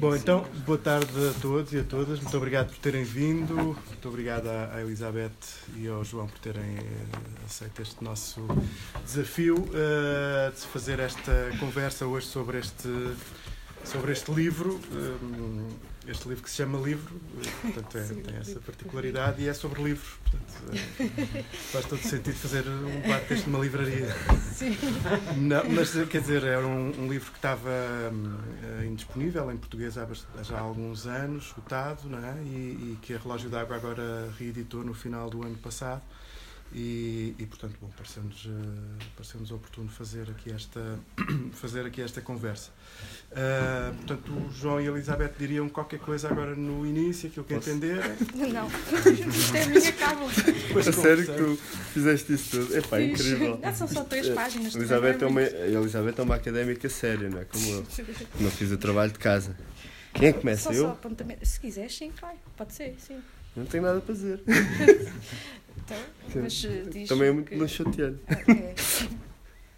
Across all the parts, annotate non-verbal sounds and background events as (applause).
Bom, então, boa tarde a todos e a todas. Muito obrigado por terem vindo. Muito obrigado à Elizabeth e ao João por terem eh, aceito este nosso desafio uh, de fazer esta conversa hoje sobre este, sobre este livro. Um, este livro que se chama Livro, portanto, é, tem essa particularidade e é sobre livros. Portanto, é, (laughs) faz todo sentido fazer um deste numa livraria. Sim. Não, mas, quer dizer, era um, um livro que estava um, indisponível em português há, já há alguns anos, esgotado, é? E, e que a Relógio d'Água agora reeditou no final do ano passado. E, e, portanto, bom, pareceu-nos pareceu oportuno fazer aqui esta, (coughs) fazer aqui esta conversa. Uh, portanto, o João e a Elizabeth diriam qualquer coisa agora no início, aquilo que Posso? entenderem. Não, isto (laughs) é a minha cábula. A sério que tu fizeste isso tudo? Epá, Fiz. incrível. Não, são só três páginas. Elizabeth é, uma, Elizabeth é uma académica séria, não é? Como eu. Não fiz o trabalho de casa. Quem é que começa? Só, eu? Só. Se quiseres, sim, vai. Pode ser, sim. Não tenho nada para fazer. (laughs) Então, mas eh, diz Também é muito que... (laughs) Okay.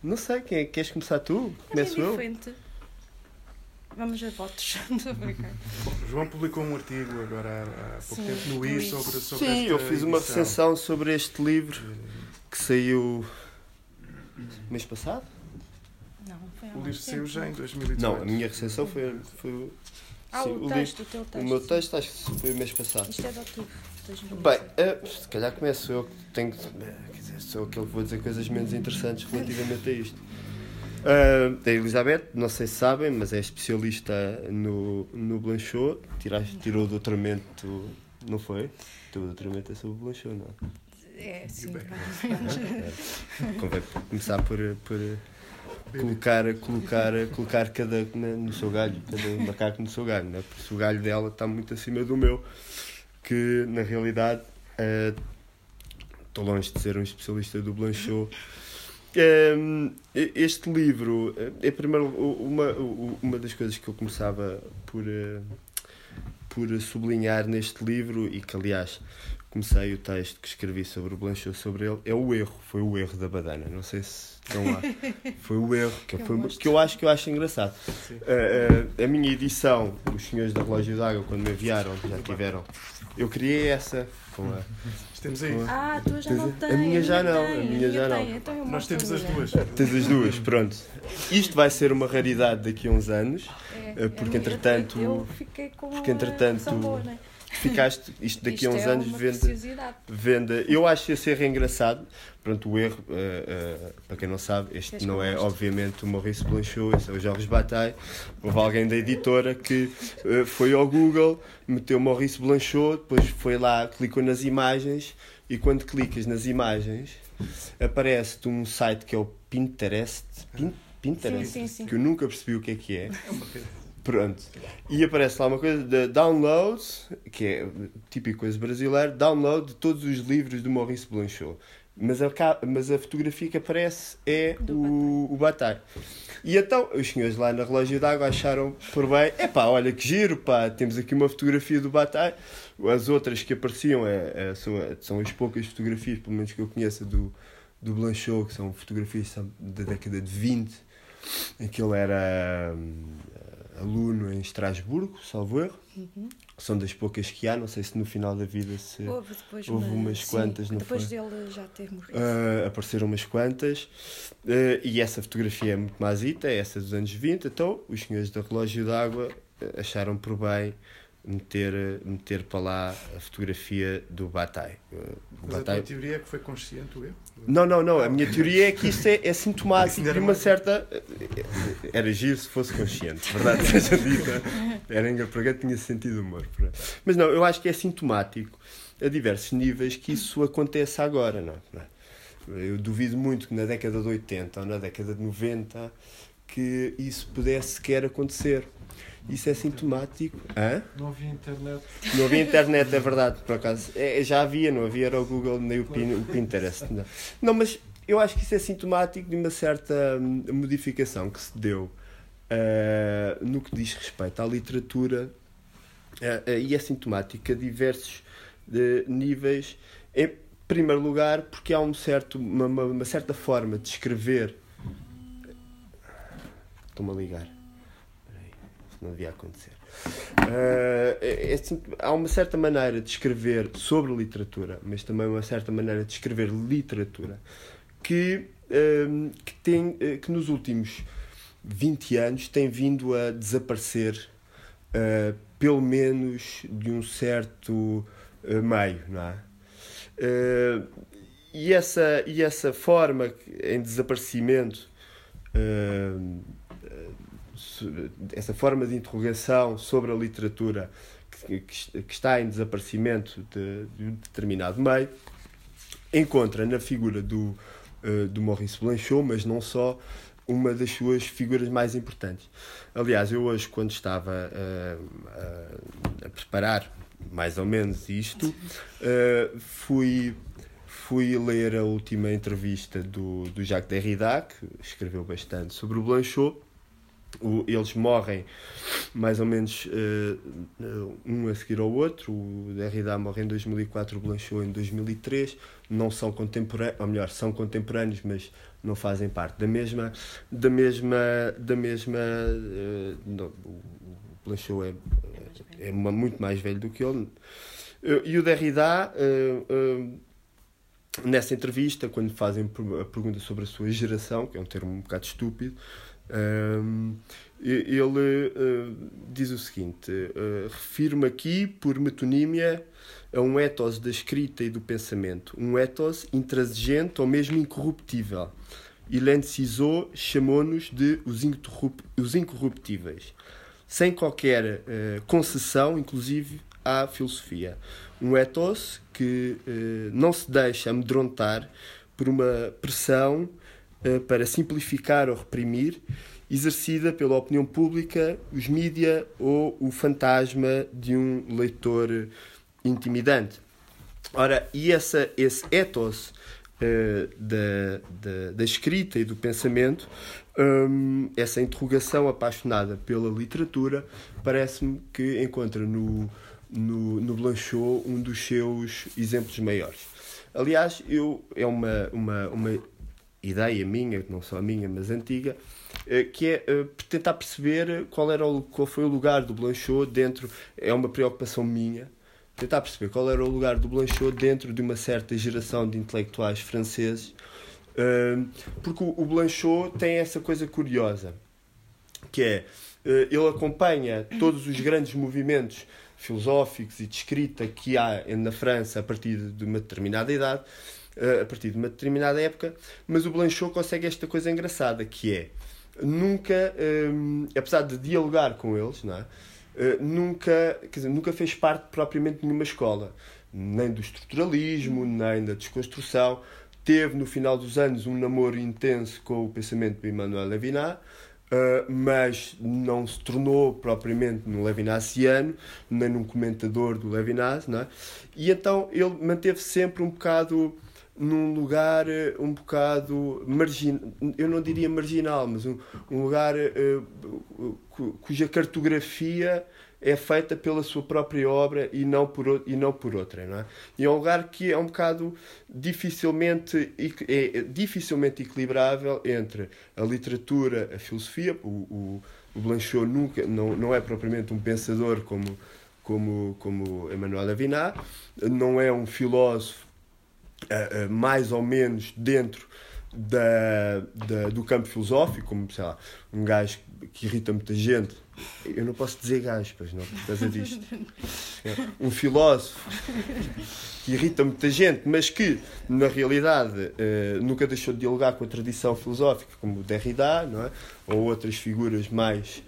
Não sei, quem é? queres começar tu? É Começo eu? Vamos a votos. (laughs) Bom, João publicou um artigo agora há pouco Sim, tempo no I sobre, sobre Sim, eu fiz uma recensão sobre este livro que saiu mês passado. Não, foi há O livro saiu já em 2018. Não, a minha recensão foi. foi ah, sim, o, texto, livro, o teu texto. O meu texto acho que foi o mês passado. Isto é de outubro. Bem, uh, se calhar começo eu que tenho. Quer dizer, sou aquele que vou dizer coisas menos interessantes relativamente a isto. Uh, a Elizabeth, não sei se sabem, mas é especialista no, no Blanchot. Tiraste, tirou o doutoramento, não foi? O teu doutoramento é sobre o Blanchot, não? É, sim. (laughs) Convém começar por, por colocar, colocar, colocar cada no seu galho, cada macaco no seu galho, né? porque o galho dela está muito acima do meu que na realidade estou uh, longe de ser um especialista do Blanchot. Um, este livro, é primeiro uma, uma das coisas que eu começava por, uh, por sublinhar neste livro e que aliás comecei o texto que escrevi sobre o Blanchot sobre ele, é o erro, foi o erro da badana. Não sei se estão lá. (laughs) Foi o erro que, foi, que eu acho que eu acho engraçado. Uh, uh, a minha edição, os senhores da Relógio d'Água, quando me enviaram, já tiveram. Eu criei essa com a. Temos aí. Ah, a tua já não tem. A minha já não, a minha já não. Então Nós temos as duas. Tens as duas, pronto. Isto vai ser uma raridade daqui a uns anos, é, eh, porque entretanto. Eu fiquei com porque entretanto. Boa, né? Ficaste isto daqui isto a uns é anos venda, venda. Eu acho esse erro engraçado. Pronto, o erro, uh, uh, para quem não sabe, este não é obviamente o Maurice Blanchot, esse é o Jorge Bataille. Houve alguém da editora que uh, foi ao Google, meteu Maurice Blanchot, depois foi lá, clicou nas imagens e quando clicas nas imagens aparece-te um site que é o Pinterest. Pinterest? Sim, sim, sim. Que eu nunca percebi o que é que é. É Pronto. E aparece lá uma coisa de download, que é típico coisa brasileira, download de todos os livros do Maurice Blanchot. Mas a, mas a fotografia que aparece é o, o Bataille. E então os senhores lá na relógio d'água acharam por bem, epá, olha que giro, pá, temos aqui uma fotografia do Bataille. As outras que apareciam é, é, são, são as poucas fotografias, pelo menos que eu conheça, do, do Blanchot, que são fotografias da década de 20, em que ele era aluno em Estrasburgo, salvo erro. Uhum. São das poucas que há, não sei se no final da vida se houve, depois houve uma, umas sim, quantas. Não depois foi? dele já ter morrido. Uh, apareceram umas quantas. Uh, e essa fotografia é muito mazita, é essa dos anos 20. Então, os senhores da Relógio d'Água acharam por bem meter, meter para lá a fotografia do Bataille. Mas Bataille... a tua teoria é que foi consciente o erro? Não, não, não. A minha teoria é que isto é, é sintomático de uma certa. Era giro se fosse consciente, verdade (laughs) seja dita. Era engraçado, tinha sentido humor. Mas não, eu acho que é sintomático a diversos níveis que isso acontece agora, não, não é? Eu duvido muito que na década de 80 ou na década de 90 que isso pudesse sequer acontecer. Isso é sintomático. Hã? Não havia internet. Não havia internet, é verdade, por acaso. É, já havia, não havia, era o Google nem o, Pin, o Pinterest. Não. não, mas eu acho que isso é sintomático de uma certa hum, modificação que se deu uh, no que diz respeito à literatura uh, uh, e é sintomático a diversos níveis. Em primeiro lugar, porque há um certo, uma, uma certa forma de escrever. Estou-me a ligar não devia acontecer. Uh, é, assim, há uma certa maneira de escrever sobre literatura, mas também uma certa maneira de escrever literatura que, uh, que, tem, uh, que nos últimos 20 anos tem vindo a desaparecer, pelo menos de um certo meio, não é? e, essa, e essa forma em desaparecimento essa forma de interrogação sobre a literatura que, está em desaparecimento de, de, um determinado meio, encontra na figura do, uh, do Maurice Blanchot, mas não só, uma das suas figuras mais importantes. Aliás, eu hoje, quando estava uh, uh, a preparar mais ou menos isto, fui fui ler a última entrevista do, do Jacques Derrida, que escreveu bastante sobre o Blanchot, o, eles morrem mais ou menos uh, um a seguir ao outro. O Derrida morre em 2004, o Blanchot em 2003. Não são contemporâneos, ou melhor, são contemporâneos, mas não fazem parte da mesma. Da mesma, da mesma uh, não, o Blanchot é, é muito mais velho do que ele. Uh, e o Derrida, nessa entrevista, quando fazem a pergunta sobre a sua geração, que é um termo um bocado estúpido, um, ele uh, diz o seguinte: uh, refiro-me aqui por metonímia a um ethos da escrita e do pensamento, um ethos intransigente ou mesmo incorruptível. Hélène Cizot chamou-nos de os, os incorruptíveis, sem qualquer uh, concessão, inclusive à filosofia. Um ethos que não se deixa amedrontar por uma pressão para simplificar ou reprimir, exercida pela opinião pública, os mídia ou o fantasma de um leitor intimidante. Ora, e essa, esse ethos uh, da, da, da, escrita e do pensamento, um, essa interrogação apaixonada pela literatura, parece-me que encontra no, no, no Blanchot um dos seus exemplos maiores. Aliás, eu, é uma, uma, uma ideia minha, não só a minha, mas antiga, eh, que é eh, tentar perceber qual, era o, qual foi o lugar do Blanchot dentro, é uma preocupação minha, tentar perceber qual era o lugar do Blanchot dentro de uma certa geração de intelectuais franceses, eh, porque o Blanchot tem essa coisa curiosa, que é, ele acompanha todos os grandes movimentos filosóficos e de escrita que há na França a partir de uma determinada idade, a partir de uma determinada época, mas o Blanchot consegue esta coisa engraçada que é nunca, um, apesar de dialogar com eles, não é? Uh, nunca, quer dizer, nunca fez parte propriamente de nenhuma escola, nem do estruturalismo, nem da desconstrução. Teve no final dos anos um namoro intenso com o pensamento de Emmanuel Levinas, uh, mas não se tornou propriamente num levinasiano, nem num comentador do Levinas, não é? E então ele manteve sempre um bocado num lugar eh, um bocado marginal, eu não diria marginal, mas um, um lugar uh, cuja cartografia é feita pela sua própria obra e não por, e não por outra. Não é? E é um lugar que é um bocado dificilmente, é, é dificilmente equilibrável entre a literatura, a filosofia. O, o, o Blanchot nunca, não, não é propriamente um pensador como, como, como Emmanuel Avinar, não é um filósofo uh, mais ou menos dentro da, da, do campo filosófico, como sei lá, um gajo que irrita muita gente. Eu não posso dizer gajo, pois não, por causa disto. Um filósofo que irrita muita gente, mas que, na realidade, uh, nunca deixou de dialogar com a tradição filosófica, como Derrida, não é? ou outras figuras mais,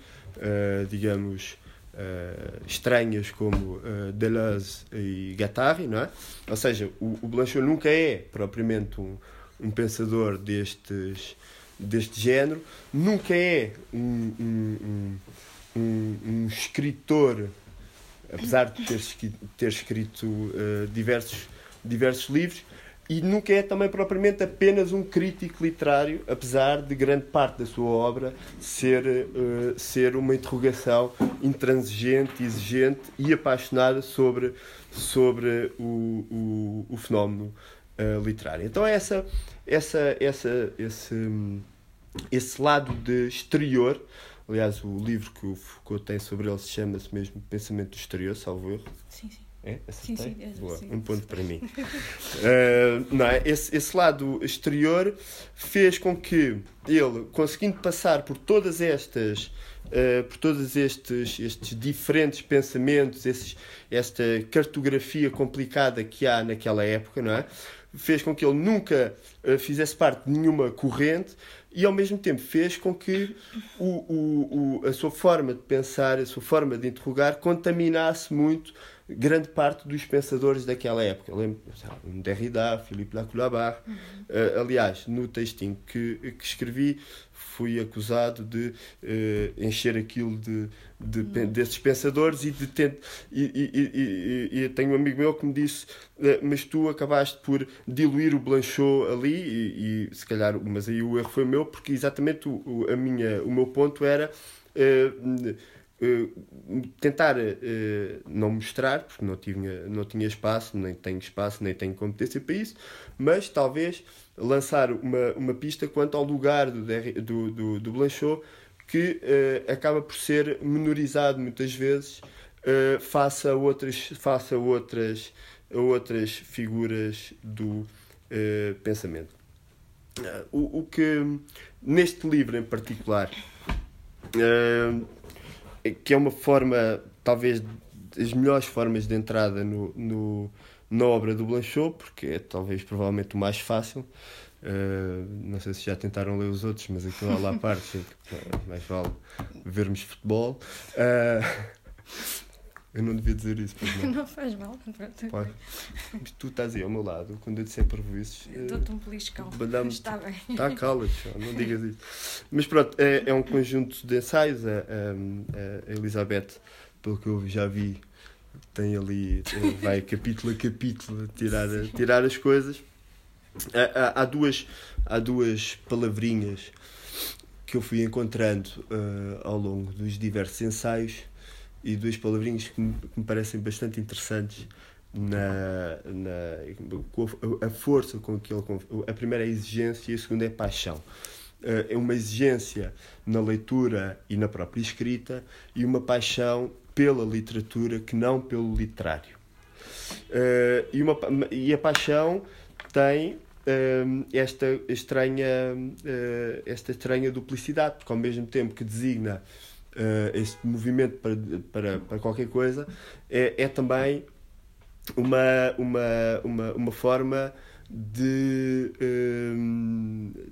digamos, uh, estranhas como uh, Deleuze e Guattari, não é? Ou seja, o, o Blanchot nunca é propriamente um, um pensador destes, deste género, nunca é um, um, um, um escritor, apesar de ter, ter escrito uh, diversos, diversos livros, e nunca é também propriamente apenas um crítico literário, apesar de grande parte da sua obra ser, uh, ser uma interrogação intransigente, exigente e apaixonada sobre, sobre o, o, o fenómeno uh, literário. Então é essa, essa, essa, esse, esse lado de exterior Aliás, o livro que o Foucault tem sobre ele se chama-se mesmo Pensamento do Exterior, salvo erro. Sim, sim. É? Sim, sim, é, Boa, sim. um ponto para mim. (laughs) Uh, não é? esse, esse lado exterior fez com que ele, conseguindo passar por todas estas, uh, por todos estes, estes diferentes pensamentos, esses, esta cartografia complicada que há naquela época, não é? fez com que ele nunca uh, fizesse parte de nenhuma corrente e ao mesmo tempo fez com que o, o, o, a sua forma de pensar, a sua forma de interrogar contaminasse muito grande parte dos pensadores daquela época. Lembro, um Derrida, Philippe Lacoulabar. Uhum. Uh, aliás, no textinho que, que escrevi, fui acusado de uh, encher aquilo de, de uhum. desses pensadores e de ter, e, e, e, e, tenho um amigo meu que me disse uh, mas tu acabaste por diluir o Blanchot ali e, se calhar mas aí o erro foi meu porque exatamente o, o a minha, o meu ponto era tentar uh, não mostrar, porque não tinha, não tinha espaço, nem tenho espaço, nem tenho competência para isso, mas talvez lançar uma, uma pista quanto ao lugar do, do, do, do Blanchot, que uh, acaba por ser menorizado muitas vezes uh, face a outras, face a outras, a outras figuras do uh, pensamento. O, o, que neste livro em particular, que é uma forma, talvez, das melhores formas de entrada no, no na obra do Blanchot, porque é talvez provavelmente o mais fácil. Uh, não sei se já tentaram ler os outros, mas aquilo lá à (laughs) parte, mais vale vermos futebol. Uh, eu não devia dizer isso, pois não. (laughs) não faz mal. Mas tu estás aí ao meu lado, quando eu disser isso. Dou-te um beliscão. Está bem. Está cala (laughs) não digas isso. Mas pronto, é, é um conjunto de ensaios. A, a, a Elizabeth, pelo que eu já vi, tem ali, eh, (laughs) vai capítulo a capítulo tirar, tirar as coisas. Há, há, duas, há duas palavrinhas que eu fui encontrando uh, ao longo dos diversos ensaios e duas palavrinhas que me, que me parecem bastante interessantes na, na a, a força com que ele a primeira é exigência e a segunda é paixão. Uh, é uma exigência na leitura e na própria escrita e uma paixão pela literatura que não pelo literário. Uh, e, uma, e a paixão tem esta estranha uh, esta estranha duplicidade porque ao mesmo tempo que designa este movimento para, para, para qualquer coisa é, é também uma, uma, uma, uma forma de,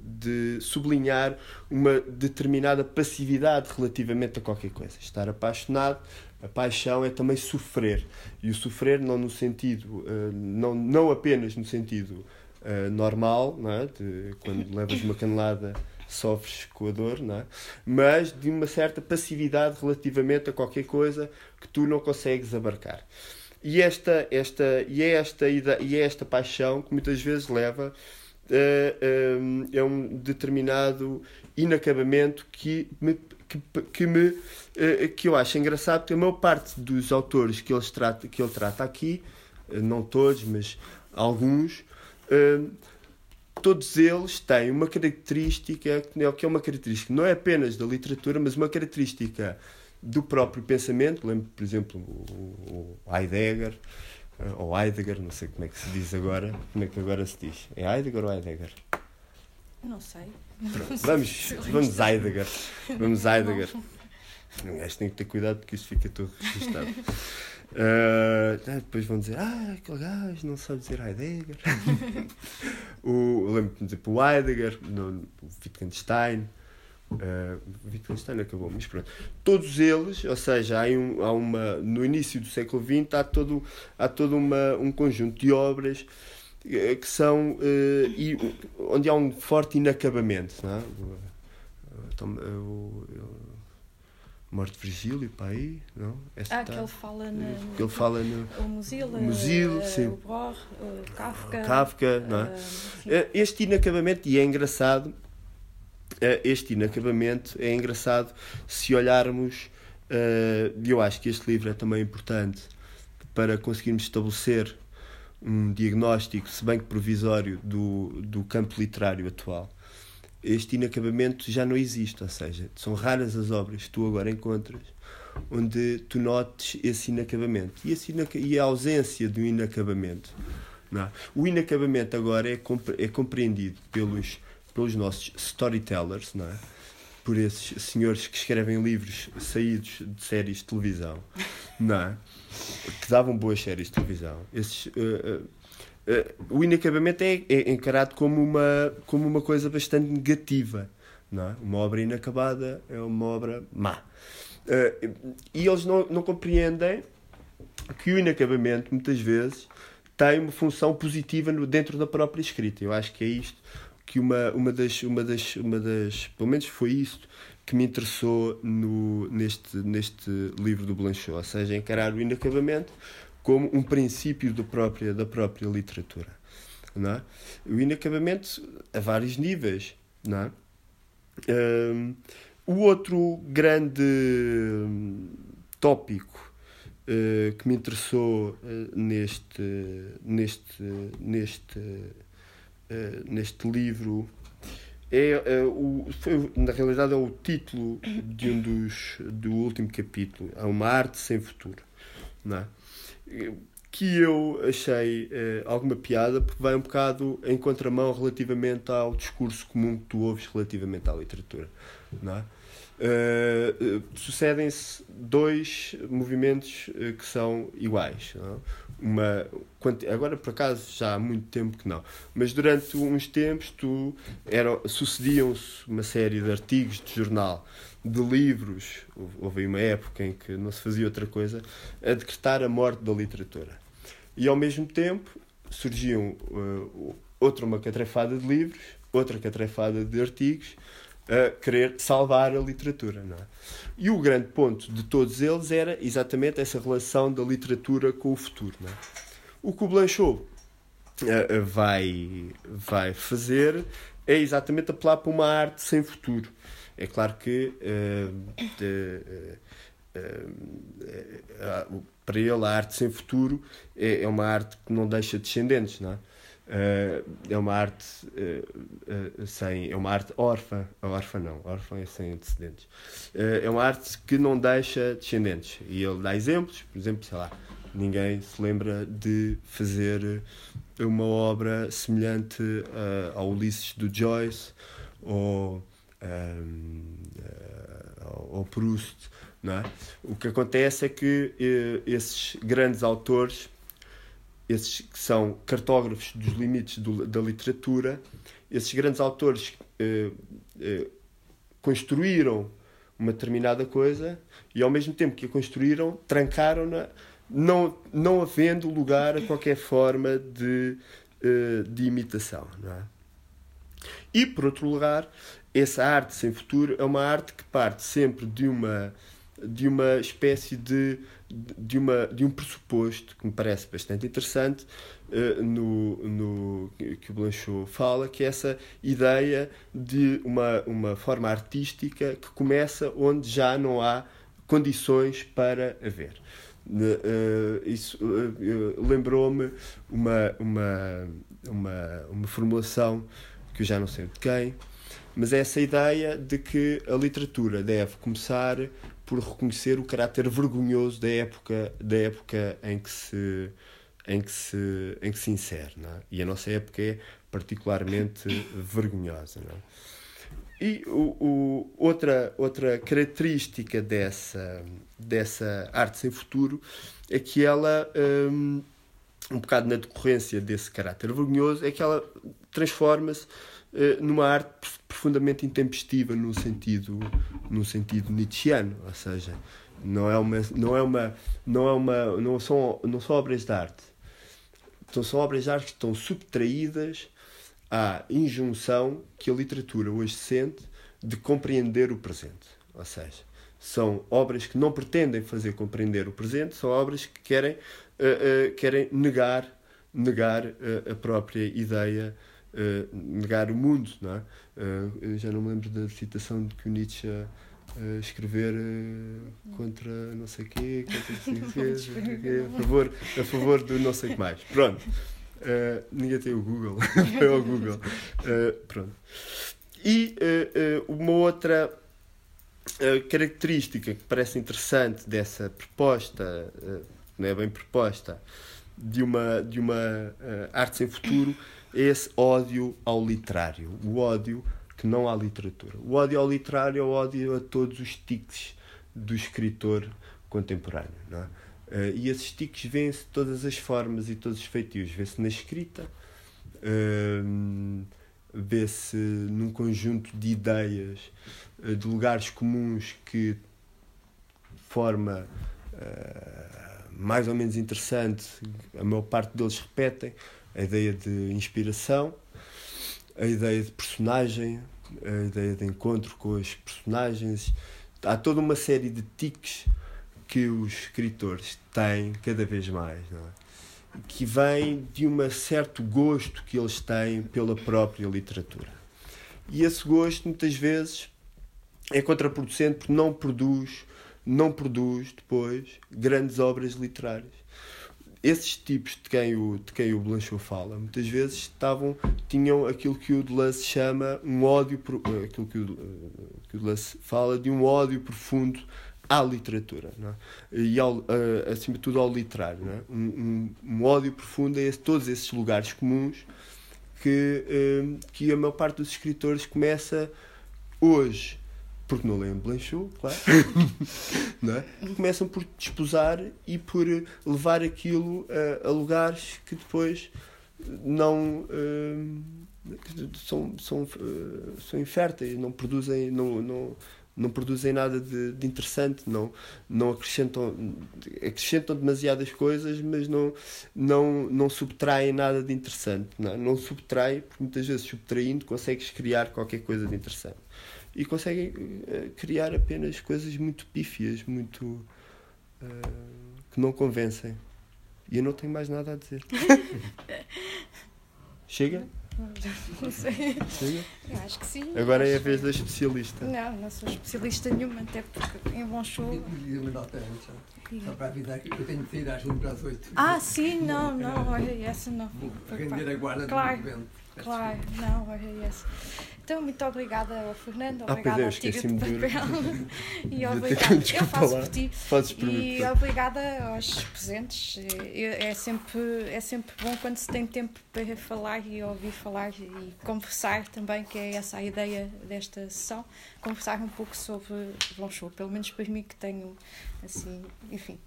de sublinhar uma determinada passividade relativamente a qualquer coisa. Estar apaixonado, a paixão é também sofrer. E o sofrer não no sentido, não, não apenas no sentido uh, normal, não é? de, quando levas uma canelada sofres com a dor, não é? mas de uma certa passividade relativamente a qualquer coisa que tu não consegues abarcar. E, esta, esta, e, é esta, e é esta paixão que muitas vezes leva a, a, a um determinado inacabamento que me, que, que, me, eh, que eu acho engraçado, porque a maior parte dos autores que ele trata, que ele trata aqui, eh, não todos, mas alguns, todos eles têm uma característica que é uma característica não é apenas da literatura, mas uma característica do próprio pensamento. Lembro, por exemplo, o, Heidegger, eh, ou Heidegger, não sei como é que se diz agora. Como é que agora se diz? É Heidegger ou Heidegger? Não sei. Pronto, vamos, vamos Heidegger. Vamos Heidegger. Um gajo tem que ter cuidado porque isso fica todo registado. (laughs) Uh, depois vão dizer, ah, aquele gajo não sabe dizer Heidegger. (laughs) o, lembro-me, tipo, o Heidegger, no, o Wittgenstein. Uh, Wittgenstein acabou, mas pronto. Todos eles, ou seja, há, um, há uma, no início do século XX, há todo, há todo uma, um conjunto de obras eh, que são uh, e, onde há um forte inacabamento. Não é? Então, o, Morte de Virgílio, para aí, não? Esta ah, tá... que ele fala na, que ele fala no... O Musil, Musil uh, sim. o Bror, o Kafka. Kafka, não é? Uh, este inacabamento, e é engraçado, este inacabamento é engraçado se olharmos, e eu acho que este livro é também importante para conseguirmos estabelecer um diagnóstico, se bem que provisório, do, do campo literário atual. Este inacabamento já não existe, ou seja, são raras as obras que tu agora encontras onde tu notes esse inacabamento e, esse inaca e a ausência do inacabamento. É? O inacabamento agora é, compre é compreendido pelos, pelos nossos storytellers, não é? por esses senhores que escrevem livros saídos de séries de televisão, não é? que davam boas séries de televisão. Esses, uh, uh, o inacabamento é, é, encarado como uma, como uma coisa bastante negativa. Não é? Uma obra inacabada é uma obra má. e eles não, não compreendem que o inacabamento, muitas vezes, tem uma função positiva no, dentro da própria escrita. Eu acho que é isto que uma, uma, das, uma, das, uma das. Pelo menos foi isto que me interessou no, neste, neste livro do Blanchot, ou seja, encarar o inacabamento como um princípio do própria, da própria literatura. Não é? O inacabamento a vários níveis. Não é? Um, o outro grande tópico uh, que me interessou uh, neste, neste, neste uh, neste livro é o, foi, na realidade é o título de um dos do último capítulo é uma arte sem futuro não é? que eu achei eh, alguma piada porque vai um bocado em contramão relativamente ao discurso comum que tu ouves relativamente à literatura não é? Uh, sucedem-se dois movimentos uh, que são iguais. Não? Uma, agora, por acaso, já há muito tempo que não, mas durante uns tempos tu, sucediam-se uma série de artigos de jornal, de livros, houve uma época em que não se fazia outra coisa, a decretar a morte da literatura. E ao mesmo tempo surgiam uh, outra uma catrefada de livros, outra catrefada de artigos, a querer salvar a literatura. Não é? E o grande ponto de todos eles era exatamente essa relação da literatura com o futuro. Não é? O que o Blanchot uh, vai, vai fazer é exatamente apelar para uma arte sem futuro. É claro que uh, de, uh, para ele a arte sem futuro é, é uma arte que não deixa descendentes, não é? Uh, é uma arte uh, uh, sem é uma arte órfã órfã não órfã é sem antecedentes é uma arte que não deixa descendentes e ele dá exemplos por exemplo sei lá ninguém se lembra de fazer uma obra semelhante ao Ulisses do Joyce ou ao Proust não é? o que acontece é que esses grandes autores esses que são cartógrafos dos limites do, da literatura, esses grandes autores eh, eh, construíram uma determinada coisa e ao mesmo tempo que a construíram, trancaram-na, não, não havendo lugar a qualquer forma de, eh, de imitação. Não é? E, por outro lugar, essa arte sem futuro é uma arte que parte sempre de uma, de uma espécie de de, uma, de um pressuposto que me parece bastante interessante uh, no, no, que o Blanchot fala, que é essa ideia de uma, uma forma artística que começa onde já não há condições para haver. Uh, isso uh, lembrou-me uma, uma, uma, uma formulação que eu já não sei de quem, mas é essa ideia de que a literatura deve começar por reconhecer o caráter vergonhoso da época, da época em que se em que se em que se insere, é? E a nossa época é particularmente vergonhosa, é? E o, o, outra outra característica dessa dessa arte sem futuro é que ela um, um bocado na decorrência desse caráter vergonhoso é que ela transforma-se numa arte profundamente intempestiva no sentido no sentido nietzscheano, ou seja, não é uma não é uma não é uma não são não são obras de arte. Então, são obras de arte que estão subtraídas à injunção que a literatura hoje sente de compreender o presente. Ou seja, são obras que não pretendem fazer compreender o presente, são obras que querem, uh, uh, querem negar, negar uh, a própria ideia uh, negar o mundo, não é? Uh, já não me lembro da citação de que o Nietzsche uh, escrever contra não sei quê, contra (laughs) não sei quê, a favor, a favor do não sei o que mais. Pronto. ninguém tem o Google. (laughs) Foi ao Google. pronto. E uh, uh, uma outra uh, característica que parece interessante dessa proposta, não é bem proposta, de uma, de uma arte sem futuro, esse ódio ao literário. O ódio que não há literatura. O ódio ao literário é o ódio a todos os tiques do escritor contemporâneo. É? Uh, e esses tiques vêem-se de todas as formas e todos os feitios. Vê-se na escrita, uh, vê-se num conjunto de ideias, uh, de lugares comuns que, forma mais ou menos interessante, a maior parte deles repetem a ideia de inspiração, a ideia de personagem, a ideia de encontro com os personagens. Há toda uma série de tiques que os escritores têm cada vez mais, é? que vem de um certo gosto que eles têm pela própria literatura. E esse gosto muitas vezes é contraproducente porque não produz, não produz depois grandes obras literárias. Esses tipos de quem o, de quem o Blanchot fala, muitas vezes estavam, tinham aquilo que o Deleuze chama um ódio, aquilo que o, que o Deleuze fala de um ódio profundo à literatura é? e ao, uh, acima de tudo ao literário é? um, um, um, ódio profundo a esse, todos esses lugares comuns que, que a maior parte dos escritores começa hoje porque não leem Blanchot, claro, (laughs) não é? começam por desposar e por levar aquilo a, a lugares que depois não uh, são, são, são inférteis, não produzem, não, não, não produzem nada de, de, interessante, não, não acrescentam, acrescentam demasiadas coisas, mas não, não, não subtraem nada de interessante. Não, não subtrai, porque muitas vezes subtraindo consegues criar qualquer coisa de interessante. E conseguem uh, criar apenas coisas muito pífias, muito. Uh, que não convencem. E eu não tenho mais nada a dizer. (laughs) Chega? Não sei. Chega? Eu acho que sim. Agora é a vez da especialista. Não, não sou especialista nenhuma, até porque em bom show. E uma nota antes, só para avisar que eu tenho de sair às 5 para as 8. Ah, sim, não, não, olha, essa não. Vou render a guarda claro, do evento. Claro, não, olha, essa. Então, muito obrigada ao Fernando, ah, obrigada ah, ao Tigre de Papel (laughs) e obrigada, eu faço por ti por e obrigada aos presentes. É, é, sempre, é sempre bom quando se tem tempo para falar e ouvir falar e conversar também, que é essa a ideia desta sessão, conversar um pouco sobre Blanchot, pelo menos para mim que tenho, assim, enfim,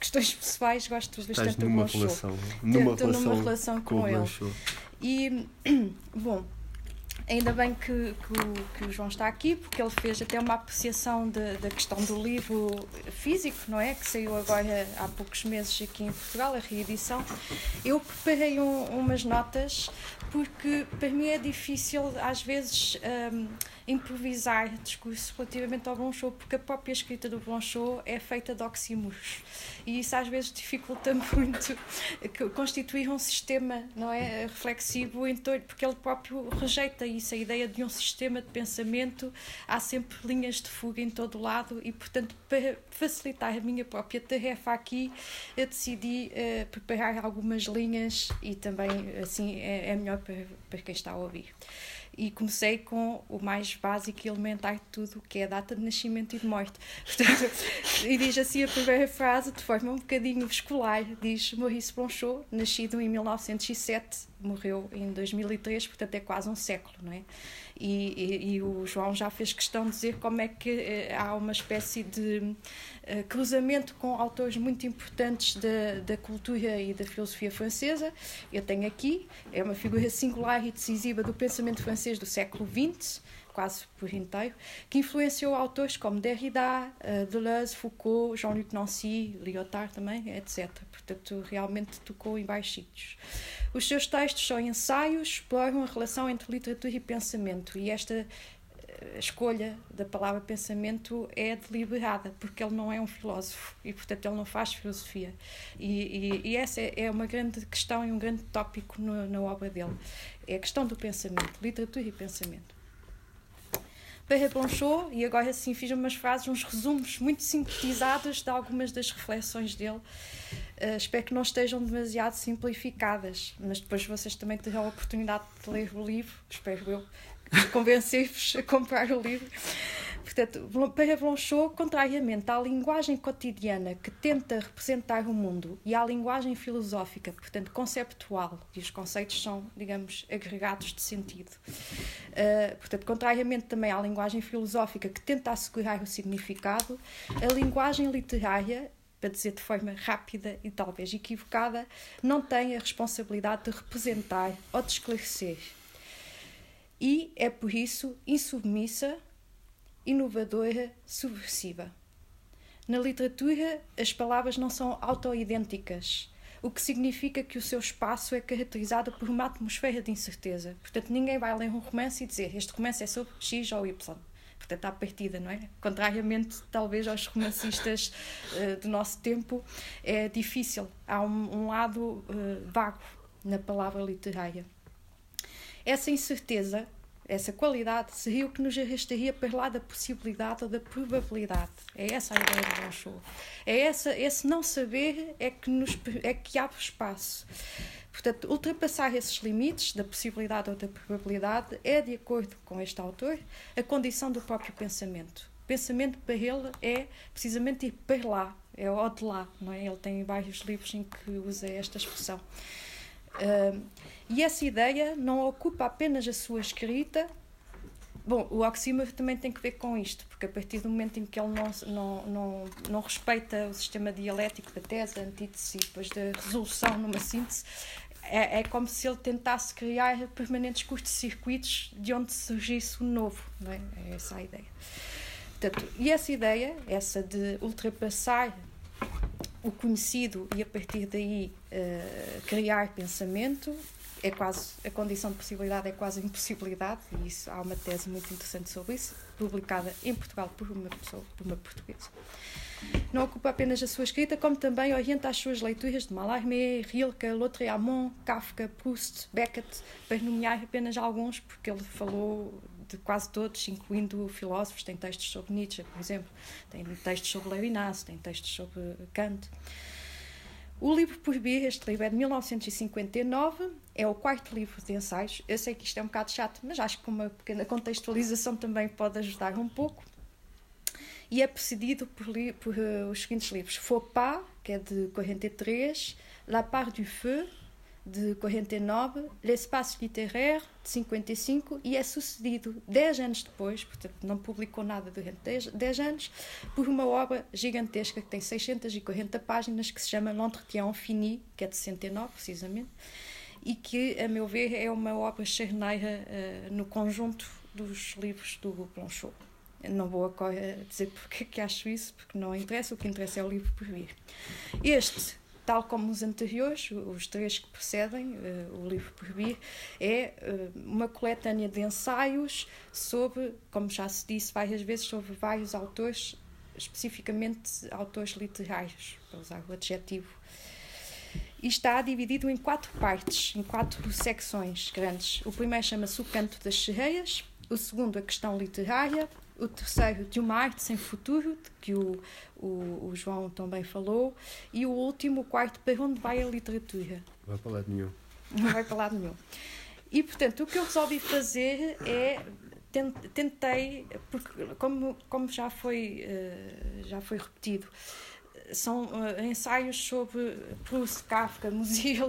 questões pessoais, gosto Estás bastante do Blanchot. Relação, numa, relação numa relação com, com ele. E, (clears throat) bom, Ainda bem que, que, o, que, o, João está aqui, porque ele fez até uma apreciação da questão do livro físico, não é? Que saiu agora há poucos meses aqui em Portugal, a reedição. Eu preparei um, umas notas, porque para mim é difícil, às vezes. Um, improvisar discurso relativamente ao Blanchot, porque a própria escrita do Blanchot é feita de oxímoros. E isso às vezes dificulta (laughs) muito constituir um sistema não é, reflexivo em torno, porque ele próprio rejeita isso, a ideia de um sistema de pensamento, há sempre linhas de fuga em todo lado e, portanto, para facilitar a minha própria tarefa aqui, eu decidi uh, preparar algumas linhas e também, assim, é, é melhor para, para quem está a ouvir e comecei com o mais básico e elementar de tudo, que é a data de nascimento e de morte. Portanto, (laughs) e diz assim a primeira frase, de forma um bocadinho escolar, diz Maurice Blanchot, nascido em 1907, morreu em 2003, portanto é quase um século, não é? E, e, o João já fez questão de dizer como é que eh, há uma espécie de eh, cruzamento com autores muito importantes da, da cultura e da filosofia francesa. Eu tenho aqui, é uma figura singular e decisiva do pensamento francês do século XX, quase por inteiro, que influenciou autores como Derrida, uh, Deleuze, Foucault, Jean-Luc Nancy, Lyotard também, etc. Portanto, realmente tocou em sítios. Os seus textos são ensaios, exploram a relação entre literatura e pensamento, e esta eh, escolha da palavra pensamento é deliberada, porque ele não é um filósofo e, portanto, ele não faz filosofia. E, e, e essa é uma grande questão e um grande tópico no, na obra dele. É a questão do pensamento, literatura e pensamento. Para Blanchot, e agora sim fiz umas frases, uns resumos muito sintetizados de algumas das reflexões dele. Uh, espero que não estejam demasiado simplificadas, mas depois vocês também terão a oportunidade de ler o livro, espero eu, convencer-vos a comprar o livro. Portanto, para Blanchot, contrariamente à linguagem cotidiana que tenta representar o mundo e à linguagem filosófica, portanto, conceptual, e os conceitos são, digamos, agregados de sentido. Uh, portanto, contrariamente também à linguagem filosófica que tenta assegurar o significado, a linguagem literária para dizer de forma rápida e talvez equivocada, não tem a responsabilidade de representar ou de esclarecer. E é por isso insubmissa inovadora, subversiva. Na literatura, as palavras não são autoidênticas, o que significa que o seu espaço é caracterizado por uma atmosfera de incerteza. Portanto, ninguém vai ler um romance e dizer este romance é sobre X ou Y. Portanto, à partida, não é? Contrariamente, talvez, aos romancistas uh, (laughs) do nosso tempo, é difícil. Há um, um lado uh, vago na palavra literária. Essa incerteza essa qualidade seria o que nos arrastaria para lá da possibilidade ou da probabilidade. É essa a ideia do Blanchot. É essa, esse não saber é que, nos, é que abre espaço. Portanto, ultrapassar esses limites da possibilidade ou da probabilidade é, de acordo com este autor, a condição do próprio pensamento. Pensamento para ele é precisamente ir para lá, é o de lá, não é? Ele tem vários livros em que usa esta expressão. Uh, e essa ideia não ocupa apenas a sua escrita. Bom, o oxímetro também tem que ver com isto, porque a partir do momento em que ele não, não, não, não respeita o sistema dialético da tese, antítese e depois da resolução numa síntese, é, é como se ele tentasse criar permanentes curtos-circuitos de onde surgisse o novo. Não é? é essa a ideia. Portanto, e essa ideia, essa de ultrapassar o conhecido e a partir daí uh, criar pensamento é quase a condição de possibilidade é quase impossibilidade e isso há uma tese muito interessante sobre isso publicada em Portugal por uma pessoa por uma portuguesa. Não ocupa apenas a sua escrita como também orienta as suas leituras de Mallarmé, Rilke, Lautréamont, Kafka, Proust, Beckett para nomear apenas alguns porque ele falou de quase todos, incluindo filósofos. Tem textos sobre Nietzsche, por exemplo, tem textos sobre Levinas, tem textos sobre Kant. O livro por vir, este livro é de 1959, é o quarto livro de ensaios. Eu sei que isto é um bocado chato, mas acho que uma pequena contextualização também pode ajudar um pouco. E é precedido por, por uh, os seguintes livros: Faux pas, que é de 43, La part du feu, de 49, L'Espace Littéraire, de 55, e é sucedido 10 anos depois, portanto não publicou nada durante 10, 10 anos, por uma obra gigantesca que tem 640 páginas, que se chama L'Entretien Fini, que é de 69, precisamente, e que, a meu ver, é uma obra charneira uh, no conjunto dos livros do Blanchot. Não vou dizer porque é que acho isso, porque não interessa, o que interessa é o livro por vir. Este tal como os anteriores, os três que precedem, uh, o livro por vir, é uh, uma coletânea de ensaios sobre, como já se disse várias vezes, sobre vários autores, especificamente autores literários, para usar o adjetivo. E está dividido em quatro partes, em quatro secções grandes. O primeiro chama-se O Canto das Sereias, o segundo, a questão literária, o terceiro de uma arte sem futuro, que o, o, o, João também falou, e o último, o quarto, para onde vai a literatura? Não vai para lado nenhum. Não vai para lado nenhum. E, portanto, o que eu resolvi fazer é tentei, porque como, como já, foi, eh, já foi repetido, são uh, ensaios sobre Proust, Kafka, Musil,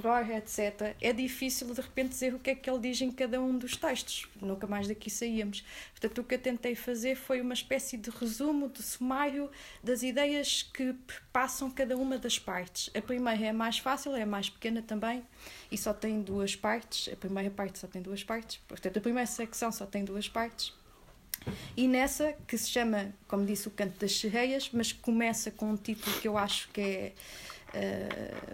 Breuer, etc. É difícil de repente dizer o que é que ele diz em cada um dos textos. Nunca mais daqui saíamos. Portanto, o que eu tentei fazer foi uma espécie de resumo, de sumário das ideias que passam cada uma das partes. A primeira é mais fácil, é mais pequena também e só tem duas partes. A primeira parte só tem duas partes. Portanto, a primeira secção só tem duas partes. E nessa, que se chama, como disse, O Canto das Sereias, mas começa com um título que eu acho que é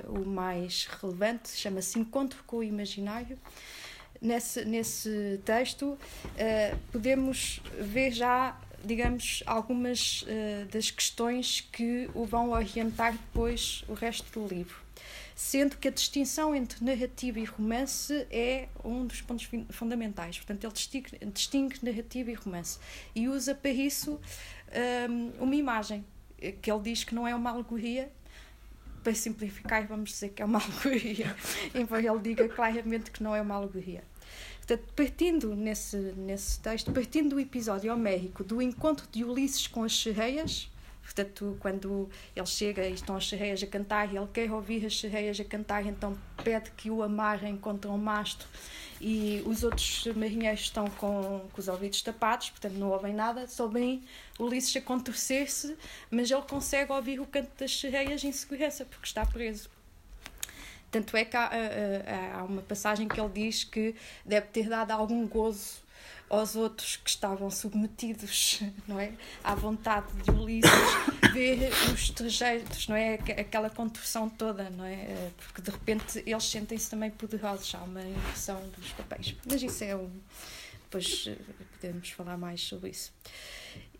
uh, o mais relevante, chama-se Encontro com o Imaginário. Nesse, nesse texto, uh, podemos ver já, digamos, algumas uh, das questões que o vão orientar depois o resto do livro sendo que a distinção entre narrativa e romance é um dos pontos fundamentais. Portanto, ele distingue, distingue narrativa e romance e usa para isso um, uma imagem que ele diz que não é uma alegoria. Para simplificar, vamos dizer que é uma (laughs) alegoria, embora ele diga claramente que não é uma alegoria. Portanto, partindo nesse, nesse texto, partindo do episódio homérico do encontro de Ulisses com as sereias, portanto, quando ele chega e estão as sereias a cantar e ele quer ouvir as sereias a cantar, então pede que o amarrem contra um masto e os outros marinheiros estão com, com os ouvidos tapados, portanto não ouvem nada, só bem Ulisses a contorcer-se, mas ele consegue ouvir o canto das sereias em segurança, porque está preso. Tanto é que há, há, há uma passagem que ele diz que deve ter dado algum gozo aos outros que estavam submetidos (laughs) não é? À vontade de Ulisses (coughs) ver os trejeitos não é? Aquela contorção toda não é? Porque de repente eles sentem-se também poderosos. Há uma inversão dos papéis. Mas isso é um depois eh, podemos falar mais sobre isso.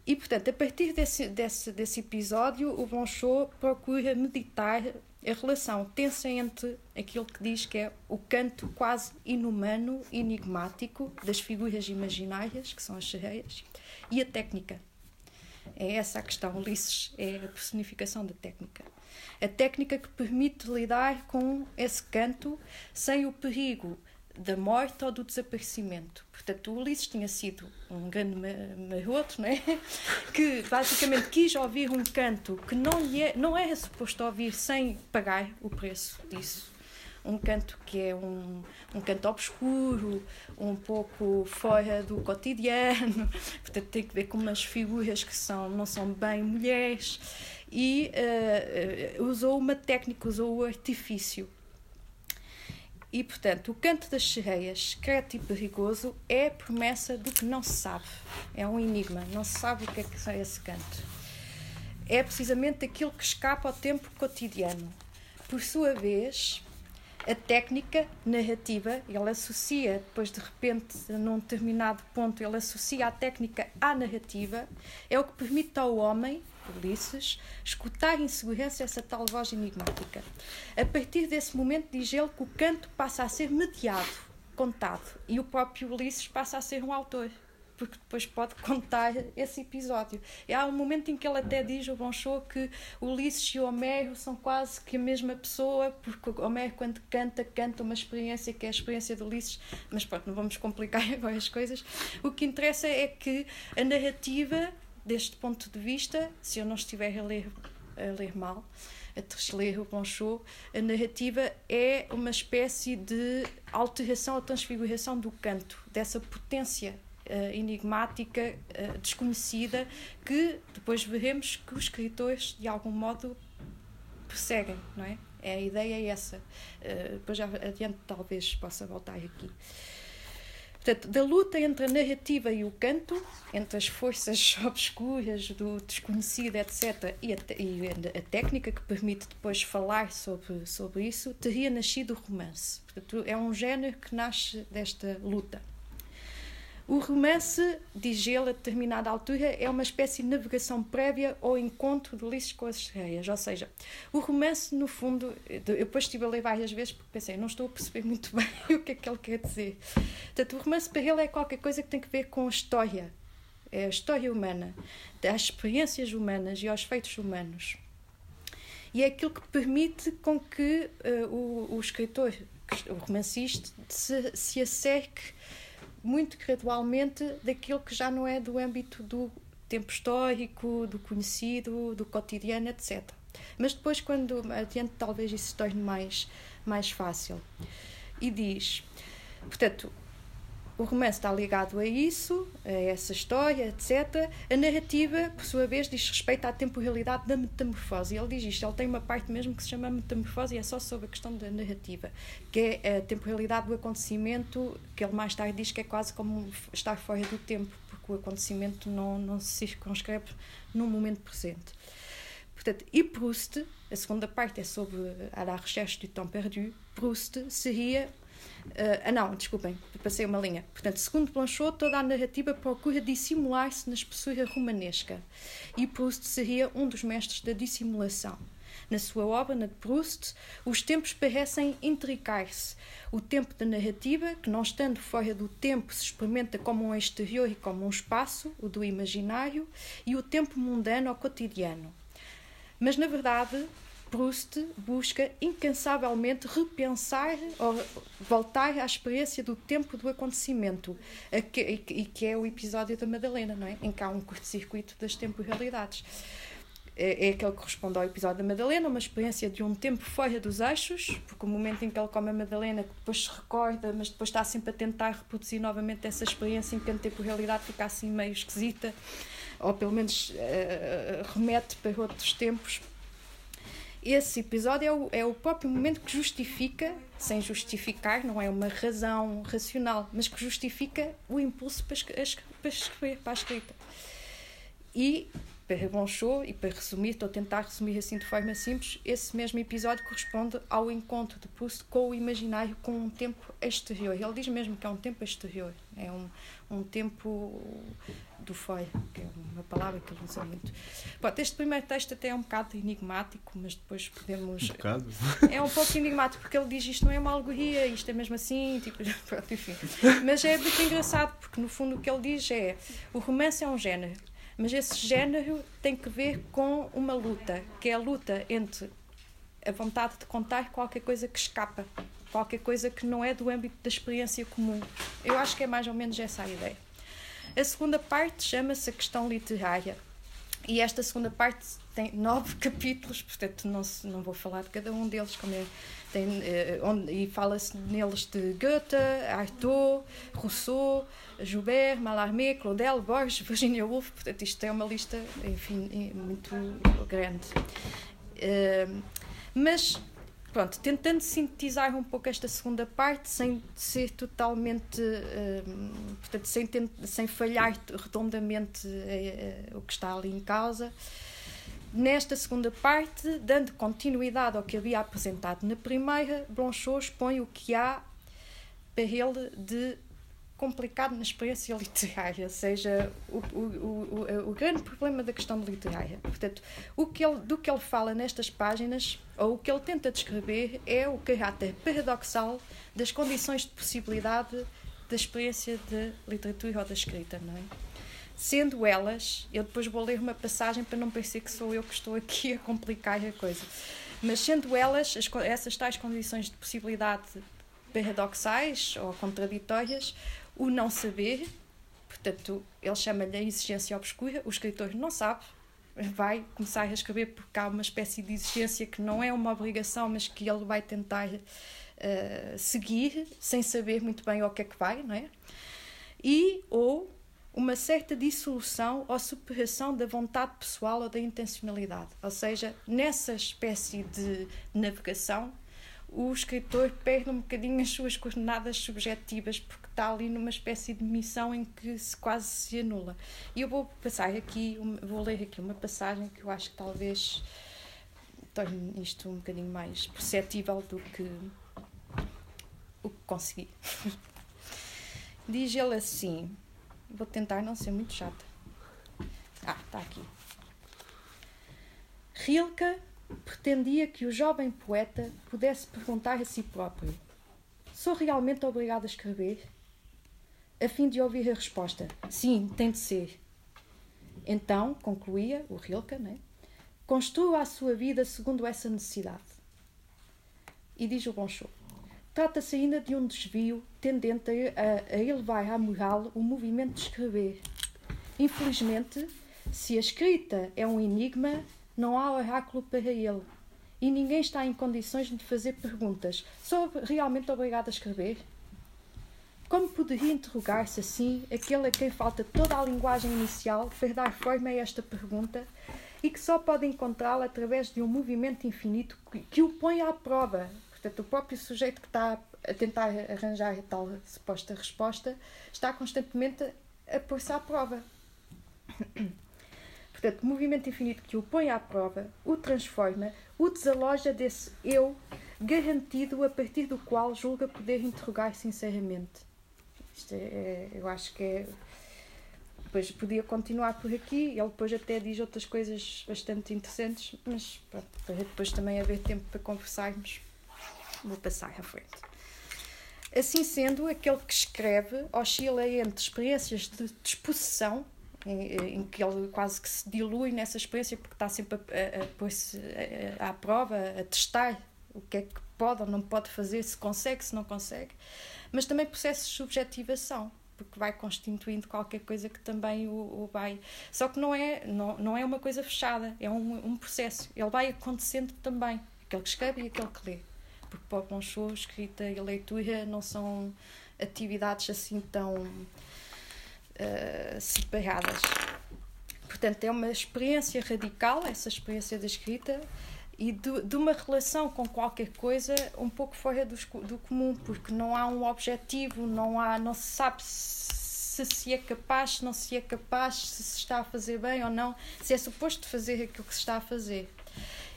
E portanto a partir desse desse desse episódio o Bonchot procura meditar a relação tensa entre aquilo que diz que é o canto quase inumano, enigmático das figuras imaginárias, que são as sereias, e a técnica. É essa a questão. Ulisses é a personificação da técnica. A técnica que permite lidar com esse canto sem o perigo da morte ou do desaparecimento. Portanto, o Ulisses tinha sido um grande maroto, não é? (laughs) que basicamente quis ouvir um canto que não, lhe é, não era suposto ouvir sem pagar o preço disso. Um canto que é um, um canto obscuro, um pouco fora do cotidiano, (laughs) portanto, tem que ver com umas figuras que são, não são bem mulheres. E uh, usou uma técnica, usou o artifício e, portanto, o canto das sereias, secreto e perigoso, é a promessa do que não se sabe. É um enigma, não se sabe o que é que é esse canto. É precisamente aquilo que escapa ao tempo cotidiano. Por sua vez, a técnica narrativa, ele associa, depois de repente, num determinado ponto, ele associa a técnica à narrativa, é o que permite ao homem Ulisses, escutar em segurança essa tal voz enigmática. A partir desse momento, diz ele que o canto passa a ser mediado, contado, e o próprio Ulisses passa a ser um autor, porque depois pode contar esse episódio. E há um momento em que ele até diz, o Bonchot, que Ulisses e Homero são quase que a mesma pessoa, porque Homero, quando canta, canta uma experiência que é a experiência de Ulisses, mas pronto, não vamos complicar (laughs) agora as coisas. O que interessa é que a narrativa deste ponto de vista, se eu não estiver a ler, a ler mal, a ler o Bonchot, a narrativa é uma espécie de alteração ou transfiguração do canto, dessa potência uh, enigmática, uh, desconhecida, que depois veremos que os escritores, de algum modo, perseguem, não é? É a ideia é essa. Uh, depois já adiante talvez possa voltar aqui. Portanto, da luta entre a narrativa e o canto, entre as forças (laughs) obscuras do desconhecido, etc., e a, e a técnica que permite depois falar sobre, sobre isso, teria nascido o romance. Portanto, é um género que nasce desta luta. O romance, diz ele a determinada altura, é uma espécie de navegação prévia ao encontro de Ulisses com as sereias. Ou seja, o romance, no fundo, eu depois estive a ler várias vezes porque pensei, não estou a perceber muito (laughs) bem o que é que ele quer dizer. Portanto, o romance para ele é qualquer coisa que tem que ver com a história. É a história humana, as experiências humanas e aos feitos humanos. E é aquilo que permite com que uh, o, o escritor, o romancista, se, se acerque muito gradualmente daquilo que já não é do âmbito do tempo histórico, do conhecido, do cotidiano, etc. Mas depois, quando adiante, talvez isso se torne mais, mais fácil. E diz, portanto, o romance está ligado a isso, a essa história, etc. A narrativa, por sua vez, diz respeito à temporalidade da metamorfose. Ele diz isto, ele tem uma parte mesmo que se chama metamorfose e é só sobre a questão da narrativa, que é a temporalidade do acontecimento, que ele mais tarde diz que é quase como estar fora do tempo, porque o acontecimento não, não se circunscreve no momento presente. Portanto, e Proust, a segunda parte é sobre a recherche du temps perdu, Proust seria Uh, ah, não, desculpem, passei uma linha. Portanto, segundo Blanchot, toda a narrativa procura dissimular-se na espessura romanesca. E Proust seria um dos mestres da dissimulação. Na sua obra, na de Proust, os tempos parecem intricar-se. O tempo da narrativa, que não estando fora do tempo, se experimenta como um exterior e como um espaço, o do imaginário, e o tempo mundano ou cotidiano. Mas, na verdade, Proust busca incansavelmente repensar ou voltar à experiência do tempo do acontecimento, e que é o episódio da Madalena, não é? em que há um curto-circuito das temporalidades. É, é aquele que corresponde ao episódio da Madalena, uma experiência de um tempo fora dos eixos, porque o momento em que ele come a Madalena, depois se recorda, mas depois está sempre a tentar reproduzir novamente essa experiência que a temporalidade fica assim meio esquisita, ou pelo menos uh, remete para outros tempos esse episódio é o, é o próprio momento que justifica, sem justificar, não é uma razão racional, mas que justifica o impulso para, para escrever, para a escrita. E, para Bonchot, e para resumir, estou a tentar resumir assim de forma simples, esse mesmo episódio corresponde ao encontro de Proust com o imaginário, com um tempo exterior. Ele diz mesmo que é um tempo exterior, é um, um tempo do foi, que é uma palavra que ele usa muito. Pronto, este primeiro texto até é um bocado enigmático, mas depois podemos. Um bocado? É um pouco enigmático, porque ele diz isto não é uma alegoria, isto é mesmo assim, tipo, (laughs) pronto, enfim. Mas é muito engraçado, porque no fundo o que ele diz é: o romance é um género, mas esse género tem que ver com uma luta, que é a luta entre a vontade de contar qualquer coisa que escapa, qualquer coisa que não é do âmbito da experiência comum. Eu acho que é mais ou menos essa a ideia. A segunda parte chama-se a questão literária. E esta segunda parte tem nove (laughs) capítulos, portanto não, não vou falar de cada um deles, como é, tem, eh, onde, e fala-se neles de Goethe, Artaud, Rousseau, Joubert, Mallarmé, Claudel, Borges, (laughs) Virginia Woolf, portanto isto é uma lista, enfim, muito grande. Uh, mas Pronto, tentando sintetizar um pouco esta segunda parte, sem ser totalmente. Uh, portanto, sem, sem falhar redondamente uh, o que está ali em causa. Nesta segunda parte, dando continuidade ao que havia apresentado na primeira, Blanchot expõe o que há para ele de complicado na experiência literária, seja, o, o, o, o, grande problema da questão literária. Portanto, o que ele, do que ele fala nestas páginas, ou o que ele tenta descrever, é o caráter paradoxal das condições de possibilidade da experiência de literatura ou da escrita, não é? Sendo elas, eu depois vou ler uma passagem para não parecer que sou eu que estou aqui a complicar a coisa, mas sendo elas, as, essas tais condições de possibilidade paradoxais ou contraditórias, o não saber, portanto, ele chama-lhe a exigência obscura, o escritor não sabe, vai começar a escrever porque há uma espécie de exigência que não é uma obrigação, mas que ele vai tentar uh, seguir, sem saber muito bem ao que é que vai, não é? E, ou uma certa dissolução ou superação da vontade pessoal ou da intencionalidade. Ou seja, nessa espécie de navegação, o escritor perde um bocadinho as suas coordenadas subjetivas porque está ali numa espécie de missão em que se quase se anula. E eu vou passar aqui, vou ler aqui uma passagem que eu acho que talvez torne isto um bocadinho mais perceptível do que o que consegui. (laughs) Diz ele assim, vou tentar não ser muito chata. Ah, está aqui. Rilke pretendia que o jovem poeta pudesse perguntar a si próprio: Sou realmente obrigado a escrever? A fim de ouvir a resposta: Sim, tem de ser. Então, concluía o Rilke, né? construa a sua vida segundo essa necessidade. E diz o Bonchot: Trata-se ainda de um desvio tendente a, a elevar à moral o movimento de escrever. Infelizmente, se a escrita é um enigma, não há oráculo para ele. E ninguém está em condições de fazer perguntas. Sou realmente obrigado a escrever? Como poderia interrogar-se assim aquele a quem falta toda a linguagem inicial para dar forma a esta pergunta e que só pode encontrá-la através de um movimento infinito que, que, o põe à prova? Portanto, o próprio sujeito que está a tentar arranjar a tal suposta resposta está constantemente a pôr-se à prova. Portanto, movimento infinito que o põe à prova, o transforma, o desaloja desse eu garantido a partir do qual julga poder interrogar sinceramente. Isto é, é, eu acho que é. Depois podia continuar por aqui, ele depois até diz outras coisas bastante interessantes, mas pronto, para depois também haver tempo para conversarmos, vou passar à frente. Assim sendo, aquele que escreve oscila entre experiências de disposição em, em, que ele quase que se dilui nessa experiência porque está sempre a, a, a pôr-se à prova, a testar o que é que pode ou não pode fazer, se consegue, se não consegue, mas também processos de subjetivação porque vai constituindo qualquer coisa que também o, o, vai. Só que não é, não, não é uma coisa fechada, é um, um processo. Ele vai acontecendo também, aquele que escreve e aquele que lê. Porque para o Bonchot, escrita e leitura não são atividades assim tão uh, separadas. Portanto, é uma experiência radical, essa experiência da escrita, e de, de, uma relação com qualquer coisa um pouco fora do, do comum, porque não há um objetivo, não, há, não se sabe se se é capaz, se não se é capaz, se se está a fazer bem ou não, se é suposto fazer aquilo que se está a fazer.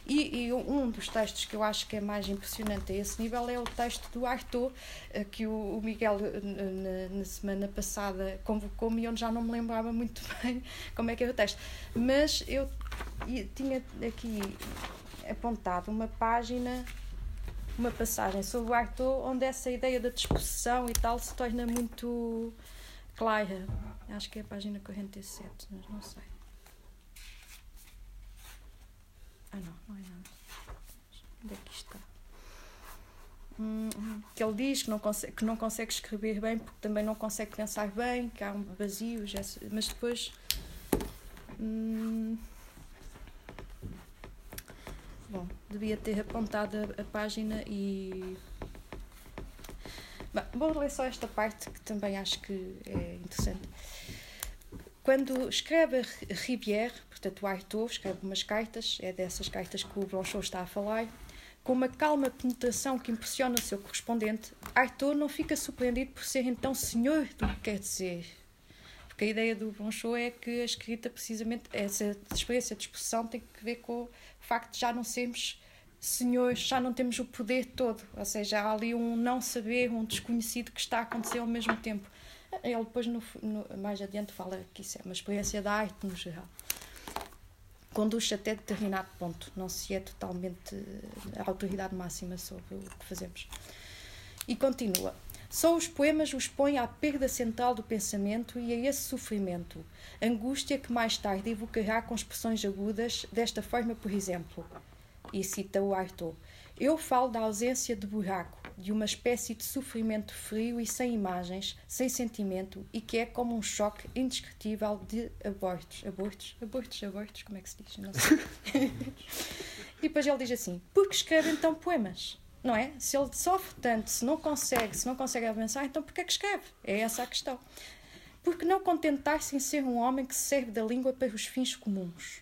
E, e, um dos textos que eu acho que é mais impressionante a esse nível é o texto do Arthur, eh, que o, Miguel na, na semana passada convocou-me e onde já não me lembrava muito (laughs) bem como é que era o texto. Mas eu tinha aqui apontado uma página, uma passagem sobre o Arthur, onde essa ideia da disposição e tal se torna muito clara. Acho que é a página 47, mas não sei. Ah, não, não é nada. Onde é que está? Hum, que ele diz que não, consegue, que não consegue escrever bem porque também não consegue pensar bem, que há um vazio, mas depois. Hum, Bom, devia ter apontado a, a página e. Bom, vou ler só esta parte que também acho que é interessante. Quando escreve Rivière, portanto o Arthur, escreve umas cartas, é dessas cartas que o Blanchot está a falar, com uma calma penetração que impressiona o seu correspondente, Arthur não fica surpreendido por ser então senhor do que quer dizer. Porque a ideia do Blanchot é que a escrita, precisamente, essa experiência de expressão tem que ver com facto de já não sermos senhores, já não temos o poder todo, ou seja, há ali um não saber, um desconhecido que está a acontecer ao mesmo tempo. Ele depois, no, no, mais adiante, fala que isso é uma experiência da arte no geral. Conduz até determinado ponto, não se é totalmente a autoridade máxima sobre o que fazemos. E continua. Só os poemas os põem à perda central do pensamento e a esse sofrimento, angústia que mais tarde evocará com expressões agudas, desta forma, por exemplo, e cita o Arthur: Eu falo da ausência de buraco, de uma espécie de sofrimento frio e sem imagens, sem sentimento, e que é como um choque indescritível de abortos. Abortos? Abortos, abortos, como é que se diz? Não sei. (laughs) e depois ele diz assim: Por que escreve então poemas? Não é? Se ele sofre tanto, se não consegue, se não consegue avançar, então por que é que escreve? É essa a questão. Por que não contentar-se em ser um homem que serve da língua para os fins comuns?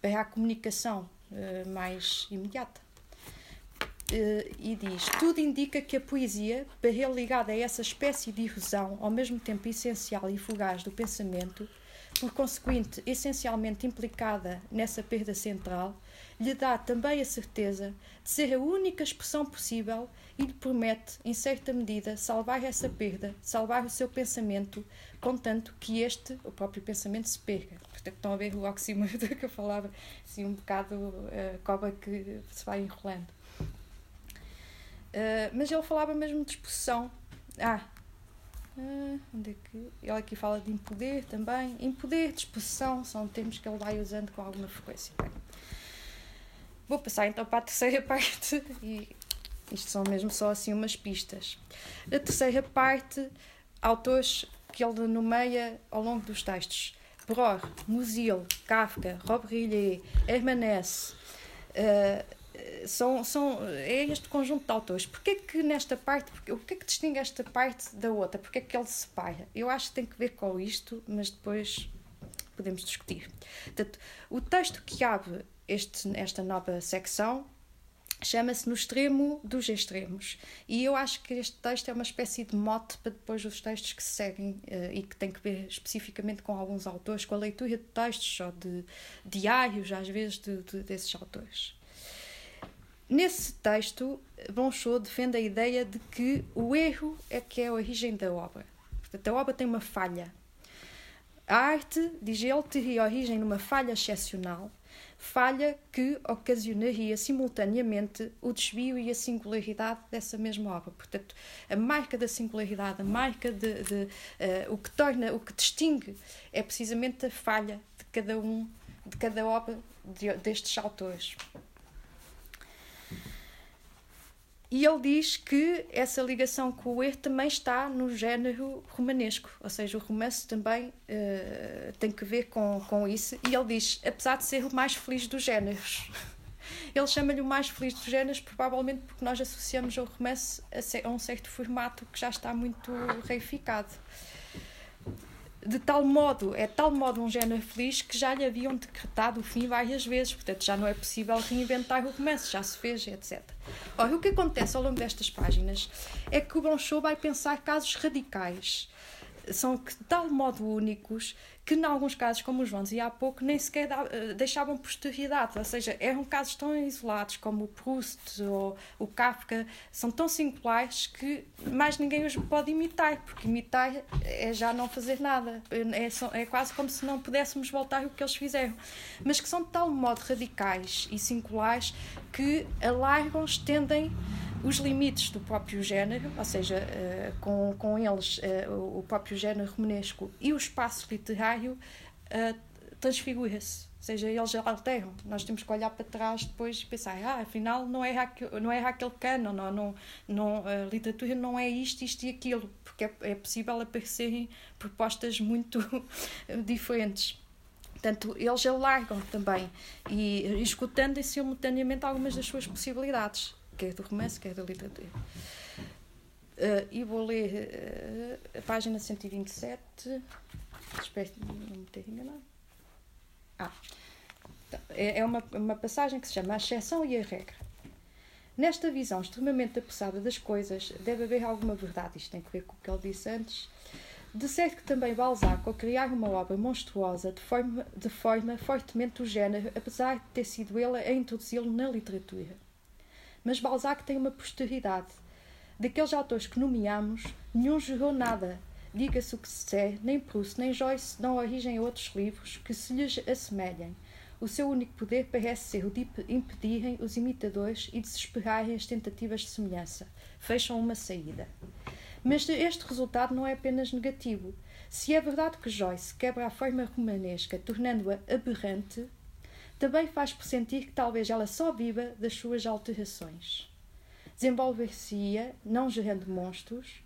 Para a comunicação uh, mais imediata. Uh, e diz: Tudo indica que a poesia, ele ligada a essa espécie de erosão, ao mesmo tempo essencial e fugaz do pensamento, por conseguinte, essencialmente implicada nessa perda central, lhe dá também a certeza de ser a única expressão possível e lhe promete, em certa medida, salvar essa perda, salvar o seu pensamento, contanto que este, o próprio pensamento, se perca. Portanto, estão a ver o oxímoron (laughs) que eu falava, assim, um bocado uh, cobra que se vai enrolando. Uh, mas ele falava mesmo de exposição. Ah, uh, onde é que. Ele aqui fala de impoder também. Impoder, disposição, são termos que ele vai usando com alguma frequência. Bem, Vou passar então para a terceira (laughs) parte e isto são mesmo só assim umas pistas. A terceira parte, autores que ele nomeia ao longo dos textos. Bror, Musil, Kafka, Rob Rillet, Hermanès, uh, são, são, é este conjunto de autores. Porquê que nesta parte, o que é que distingue esta parte da outra? Porquê que ele se separa? Eu acho que tem que ver com isto, mas depois podemos discutir. Portanto, o texto que abre este, esta nova secção chama-se No Extremo dos Extremos. E eu acho que este texto é uma espécie de mote para depois os textos que se seguem uh, e que tem que ver especificamente com alguns autores, com a leitura de textos ou de diários, às vezes, de, de, desses autores. Nesse texto, Bonchot defende a ideia de que o erro é que é a origem da obra. Portanto, a obra tem uma falha. A arte, diz ele, teria origem numa falha excepcional falha que ocasionaria simultaneamente o desvio e a singularidade dessa mesma obra. Portanto, a marca da singularidade, a marca de, de uh, o que torna, o que distingue é precisamente a falha de cada um, de cada obra de, destes autores. E ele diz que essa ligação com o erro também está no género romanesco, ou seja, o romance também uh, tem que ver com, com isso. E ele diz, apesar de ser o mais feliz dos géneros, (laughs) ele chama-lhe o mais feliz dos géneros, provavelmente porque nós associamos o romance a, um certo formato que já está muito reificado de tal modo, é tal modo um género feliz que já lhe haviam decretado o fim várias vezes, portanto já não é possível reinventar o romance, já se fez, etc. Ora, o que acontece ao longo destas páginas é que o Bronchot vai pensar casos radicais, são de tal modo únicos que, em alguns casos, como o João dizia há pouco, nem sequer eh, deixavam posteridade. Ou seja, eram casos tão isolados como o Proust ou o Kafka, são tão singulares que mais ninguém os pode imitar, porque imitar é já não fazer nada. É, é quase como se não pudéssemos voltar o que eles fizeram. Mas que são de tal modo radicais e singulares que alargam, estendem os limites do próprio género, ou seja, uh, com, com eles uh, o próprio género romanesco e o espaço literário uh, transfigura-se. Ou seja, eles alteram. Nós temos que olhar para trás depois e pensar, ah, afinal não é, aquele, não é aquele cano, não, não, não, a literatura não é isto, isto e aquilo, porque é, é possível aparecerem propostas muito (laughs) diferentes. Portanto, eles alargam também e escutando simultaneamente algumas das suas possibilidades quer do romance, quer da literatura. Uh, e vou ler uh, a página 127. Espero não me ter enganado. Ah, tá, é, é uma, uma passagem que se chama A Exceção e a Regra. Nesta visão extremamente apressada das coisas, deve haver alguma verdade. Isto tem que ver com o que ele disse antes. De certo que também Balzac, ao criar uma obra monstruosa, deforma, deforma fortemente o género, apesar de ter sido ele a introduzi-lo na literatura. Mas Balzac tem uma posteridade. Daqueles autores que nomeamos, nenhum gerou nada. Diga-se o que se disser, nem Proust nem Joyce dão origem a outros livros que se lhes assemelhem. O seu único poder parece ser o de impedirem os imitadores e desesperarem as tentativas de semelhança. Fecham uma saída. Mas este resultado não é apenas negativo. Se é verdade que Joyce quebra a forma romanesca, tornando-a aberrante, também faz pressentir que talvez ela só viva das suas alterações. Desenvolver-se-ia, não gerando monstros,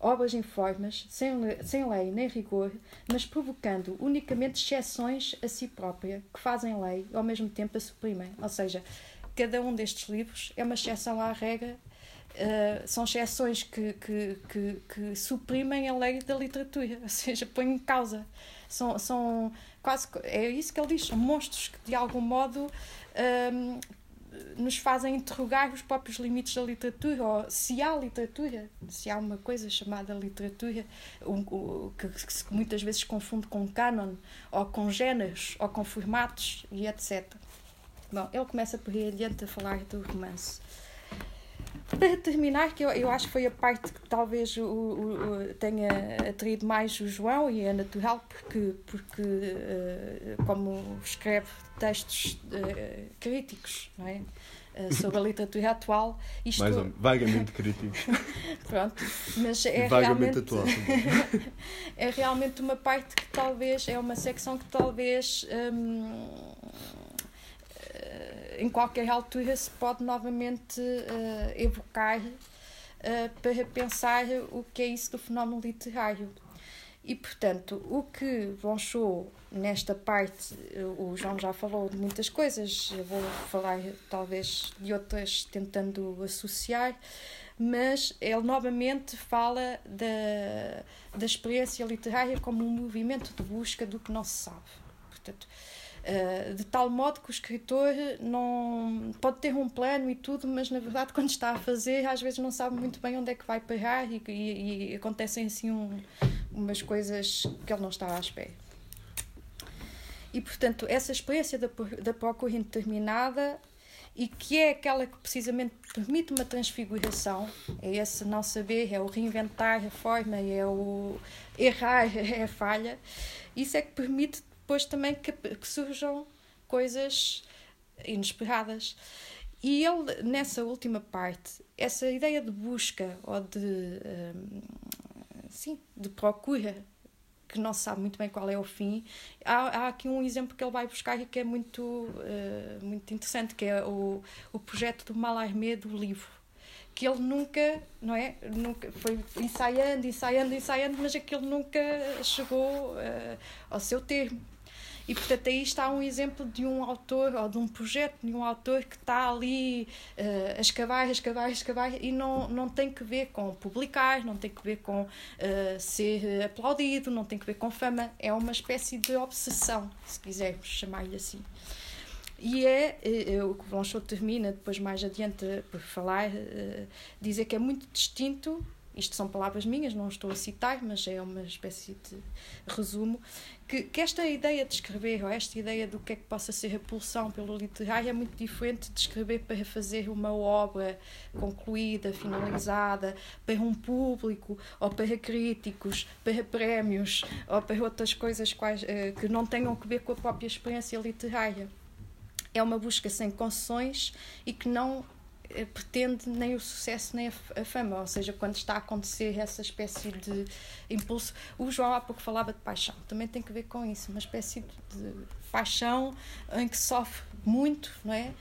obras informes, sem, sem lei nem rigor, mas provocando unicamente exceções a si própria, que fazem lei e ao mesmo tempo a suprimem. Ou seja, cada um destes livros é uma exceção à regra, uh, são exceções que, que, que, que suprimem a lei da literatura, (laughs) ou seja, põem em causa. São, são quase é isso que ele diz, são monstros que de algum modo um, nos fazem interrogar os próprios limites da literatura, ou se há literatura, se há uma coisa chamada literatura, um, um, que, que, se muitas vezes confunde com canon, ou com géneros, ou com formatos e etc. Bom, ele começa por aí adiante a falar do romance. Para terminar, que eu, eu acho que foi a parte que talvez o, o, o tenha atraído mais o João e é natural porque, porque uh, como escreve textos uh, críticos não é? Uh, sobre a literatura atual. Isto... Mais ou menos, vagamente críticos. (laughs) Pronto, mas é vagamente realmente, atual. (laughs) é realmente uma parte que talvez, é uma secção que talvez. Um, em qualquer altura se pode novamente uh, evocar uh, para pensar o que é isso do fenómeno literário. E, portanto, o que Blanchot, nesta parte, o João já falou de muitas coisas, eu vou falar talvez de outras tentando associar, mas ele novamente fala da, da experiência literária como um movimento de busca do que não se sabe. Portanto, Uh, de tal modo que o escritor não pode ter um plano e tudo, mas na verdade quando está a fazer às vezes não sabe muito bem onde é que vai parar e, e, e acontecem assim um, umas coisas que ele não estava à espera. E portanto essa experiência da, da procura indeterminada e que é aquela que precisamente permite uma transfiguração, é esse não saber, é o reinventar a forma, é o errar, (laughs) é a falha, isso é que permite depois também que, que surjam coisas inesperadas. E ele, nessa última parte, essa ideia de busca ou de, um, sim, de procura, que não se sabe muito bem qual é o fim, há, há aqui um exemplo que ele vai buscar e que é muito, uh, muito interessante, que é o, o projeto do Mallarmé do livro que ele nunca, não é? Nunca foi ensaiando, ensaiando, ensaiando, mas aquilo nunca chegou uh, ao seu termo. E portanto aí está um exemplo de um autor ou de um projeto de um autor que está ali uh, a escavar, a escavar, a escavar e não, não tem que ver com publicar, não tem que ver com uh, ser aplaudido, não tem que ver com fama, é uma espécie de obsessão, se quisermos chamar-lhe assim. E é, é, o que Blanchot termina depois mais adiante por falar, dizer que é muito distinto isto são palavras minhas, não estou a citar, mas é uma espécie de resumo, que, que esta ideia de escrever, ou esta ideia do que é que possa ser a pulsão pelo literário, é muito diferente de escrever para fazer uma obra concluída, finalizada, para um público, ou para críticos, para prémios, ou para outras coisas quais, uh, que não tenham que ver com a própria experiência literária. É uma busca sem concessões e que não eh, pretende nem o sucesso nem a fama, ou seja, quando está a acontecer essa espécie de impulso. O João há pouco falava de paixão, também tem que ver com isso, uma espécie de paixão em que sofre muito, não é?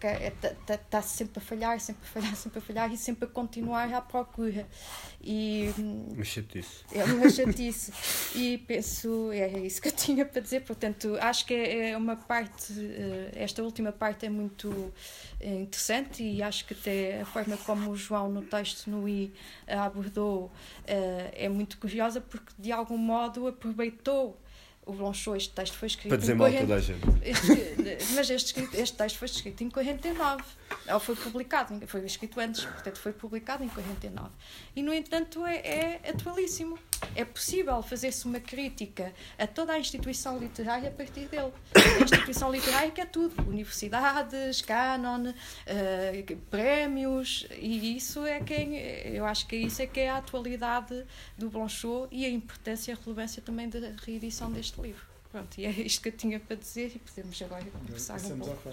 Porque está é, tá, tá sempre a falhar, sempre a falhar, sempre a falhar e sempre a continuar à procura. E, uma chatice. É uma chatice. e penso, é isso que eu tinha para dizer, portanto, acho que é, é uma parte, eh, esta última parte é muito eh, interessante e acho que até a forma como o João no texto no I abordou eh, é muito curiosa porque de algum modo aproveitou o Blanchot, este texto foi escrito. Para dizer mal toda a gente. Este, mas este, este texto foi escrito em 49. Ou foi publicado, foi escrito antes, portanto foi publicado em 49. E, no entanto, é, é atualíssimo. É possível fazer-se uma crítica a toda a instituição literária a partir dele. A instituição literária que é tudo: universidades, canon, uh, prémios, e isso é quem. Eu acho que isso é que é a atualidade do Blanchot e a importância e a relevância também da reedição deste livro. Pronto, e é isto que eu tinha para dizer e podemos agora conversar um pouco.